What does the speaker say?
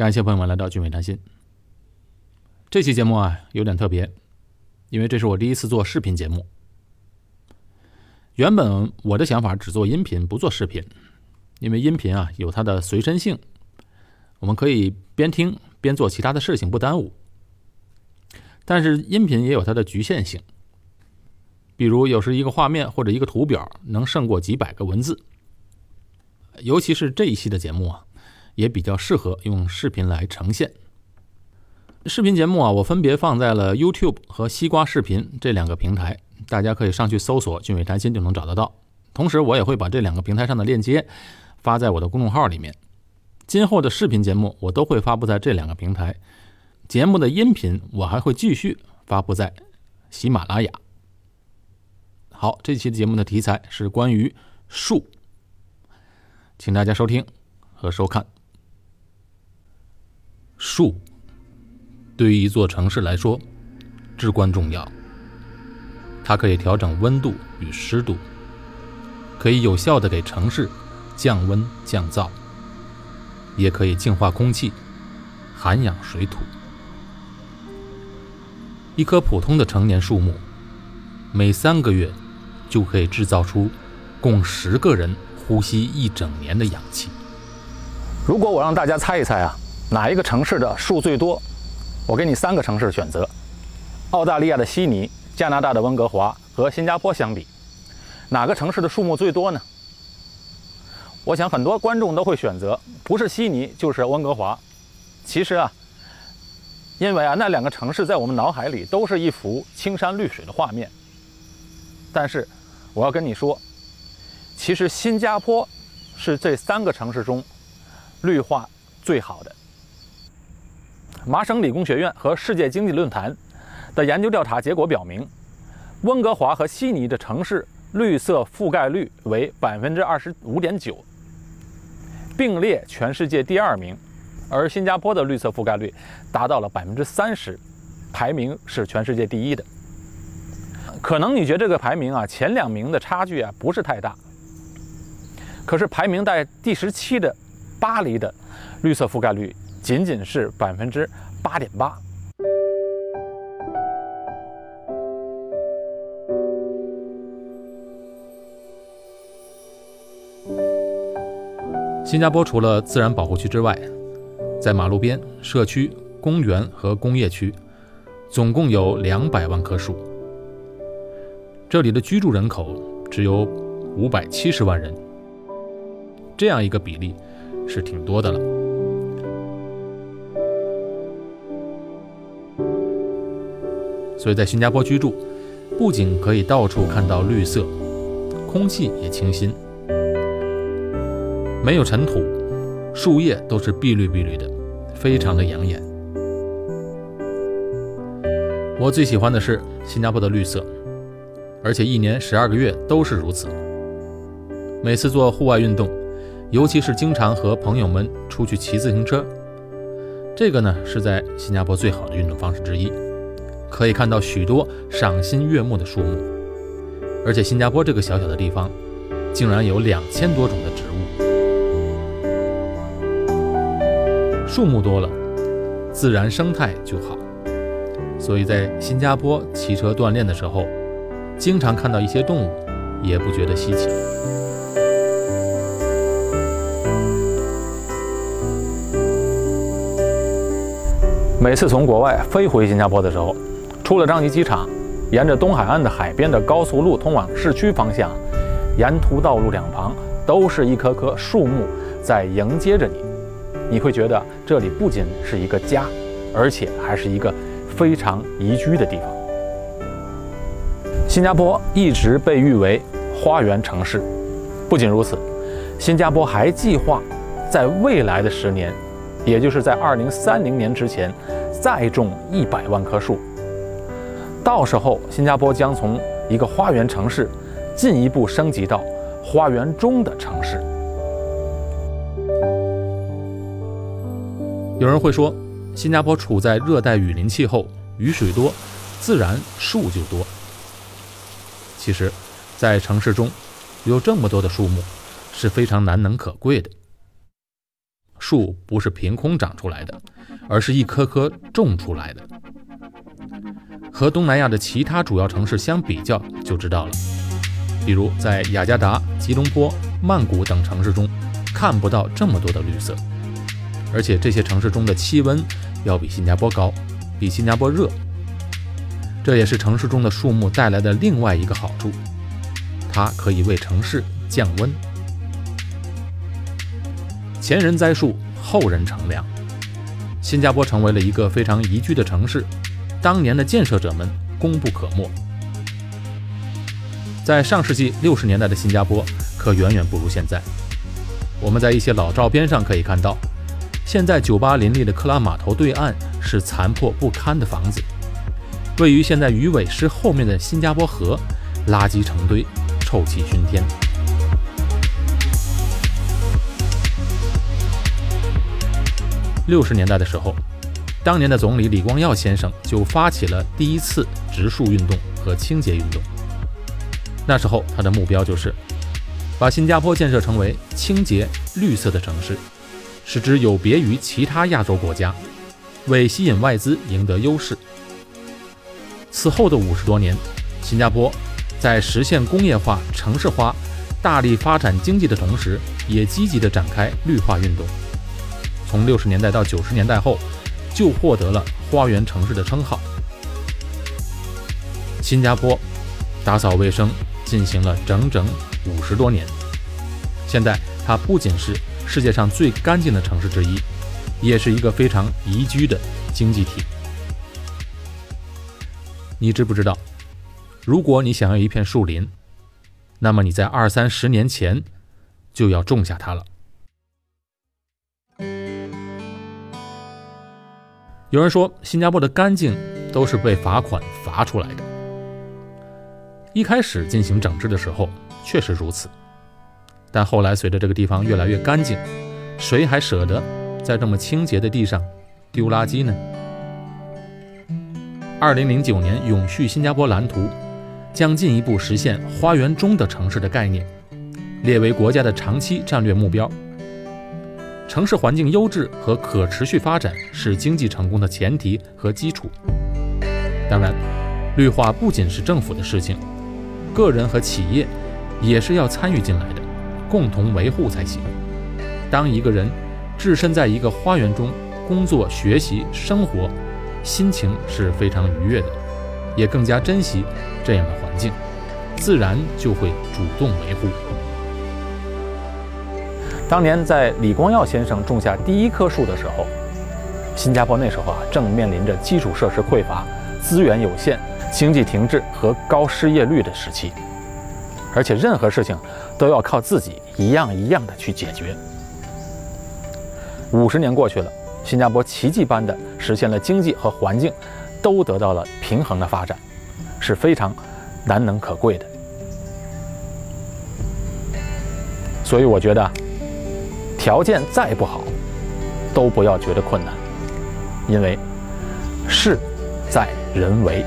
感谢朋友们来到聚美谈心。这期节目啊有点特别，因为这是我第一次做视频节目。原本我的想法只做音频，不做视频，因为音频啊有它的随身性，我们可以边听边做其他的事情，不耽误。但是音频也有它的局限性，比如有时一个画面或者一个图表能胜过几百个文字，尤其是这一期的节目啊，也比较适合用视频来呈现。视频节目啊，我分别放在了 YouTube 和西瓜视频这两个平台，大家可以上去搜索“俊伟谈心”就能找得到。同时，我也会把这两个平台上的链接发在我的公众号里面。今后的视频节目我都会发布在这两个平台。节目的音频我还会继续发布在喜马拉雅。好，这期节目的题材是关于树，请大家收听和收看。树对于一座城市来说至关重要，它可以调整温度与湿度，可以有效的给城市降温降噪，也可以净化空气、涵养水土。一棵普通的成年树木，每三个月就可以制造出供十个人呼吸一整年的氧气。如果我让大家猜一猜啊，哪一个城市的树最多？我给你三个城市选择：澳大利亚的悉尼、加拿大的温哥华和新加坡相比，哪个城市的树木最多呢？我想很多观众都会选择不是悉尼就是温哥华。其实啊。因为啊，那两个城市在我们脑海里都是一幅青山绿水的画面。但是，我要跟你说，其实新加坡是这三个城市中绿化最好的。麻省理工学院和世界经济论坛的研究调查结果表明，温哥华和悉尼的城市绿色覆盖率为百分之二十五点九，并列全世界第二名。而新加坡的绿色覆盖率达到了百分之三十，排名是全世界第一的。可能你觉得这个排名啊，前两名的差距啊不是太大。可是排名在第十七的巴黎的绿色覆盖率仅仅是百分之八点八。新加坡除了自然保护区之外，在马路边、社区、公园和工业区，总共有两百万棵树。这里的居住人口只有五百七十万人，这样一个比例是挺多的了。所以在新加坡居住，不仅可以到处看到绿色，空气也清新，没有尘土。树叶都是碧绿碧绿的，非常的养眼。我最喜欢的是新加坡的绿色，而且一年十二个月都是如此。每次做户外运动，尤其是经常和朋友们出去骑自行车，这个呢是在新加坡最好的运动方式之一，可以看到许多赏心悦目的树木，而且新加坡这个小小的地方，竟然有两千多种的植物。树木多了，自然生态就好。所以在新加坡骑车锻炼的时候，经常看到一些动物，也不觉得稀奇。每次从国外飞回新加坡的时候，出了樟宜机场，沿着东海岸的海边的高速路通往市区方向，沿途道路两旁都是一棵棵树木在迎接着你。你会觉得这里不仅是一个家，而且还是一个非常宜居的地方。新加坡一直被誉为花园城市，不仅如此，新加坡还计划在未来的十年，也就是在二零三零年之前，再种一百万棵树。到时候，新加坡将从一个花园城市进一步升级到花园中的城市。有人会说，新加坡处在热带雨林气候，雨水多，自然树就多。其实，在城市中，有这么多的树木是非常难能可贵的。树不是凭空长出来的，而是一棵棵种出来的。和东南亚的其他主要城市相比较，就知道了。比如在雅加达、吉隆坡、曼谷等城市中，看不到这么多的绿色，而且这些城市中的气温要比新加坡高，比新加坡热。这也是城市中的树木带来的另外一个好处，它可以为城市降温。前人栽树，后人乘凉。新加坡成为了一个非常宜居的城市，当年的建设者们功不可没。在上世纪六十年代的新加坡，可远远不如现在。我们在一些老照片上可以看到，现在酒吧林立的克拉码头对岸是残破不堪的房子。位于现在鱼尾狮后面的新加坡河，垃圾成堆，臭气熏天。六十年代的时候，当年的总理李光耀先生就发起了第一次植树运动和清洁运动。那时候他的目标就是把新加坡建设成为清洁绿色的城市，使之有别于其他亚洲国家，为吸引外资赢得优势。此后的五十多年，新加坡在实现工业化、城市化、大力发展经济的同时，也积极地展开绿化运动。从六十年代到九十年代后，就获得了“花园城市”的称号。新加坡打扫卫生进行了整整五十多年，现在它不仅是世界上最干净的城市之一，也是一个非常宜居的经济体。你知不知道，如果你想要一片树林，那么你在二三十年前就要种下它了。有人说，新加坡的干净都是被罚款罚出来的。一开始进行整治的时候确实如此，但后来随着这个地方越来越干净，谁还舍得在这么清洁的地上丢垃圾呢？二零零九年《永续新加坡蓝图》将进一步实现“花园中的城市”的概念，列为国家的长期战略目标。城市环境优质和可持续发展是经济成功的前提和基础。当然，绿化不仅是政府的事情，个人和企业也是要参与进来的，共同维护才行。当一个人置身在一个花园中工作、学习、生活，心情是非常愉悦的，也更加珍惜这样的环境，自然就会主动维护。当年在李光耀先生种下第一棵树的时候，新加坡那时候啊正面临着基础设施匮乏、资源有限、经济停滞和高失业率的时期，而且任何事情都要靠自己一样一样的去解决。五十年过去了。新加坡奇迹般的实现了经济和环境都得到了平衡的发展，是非常难能可贵的。所以我觉得，条件再不好，都不要觉得困难，因为事在人为。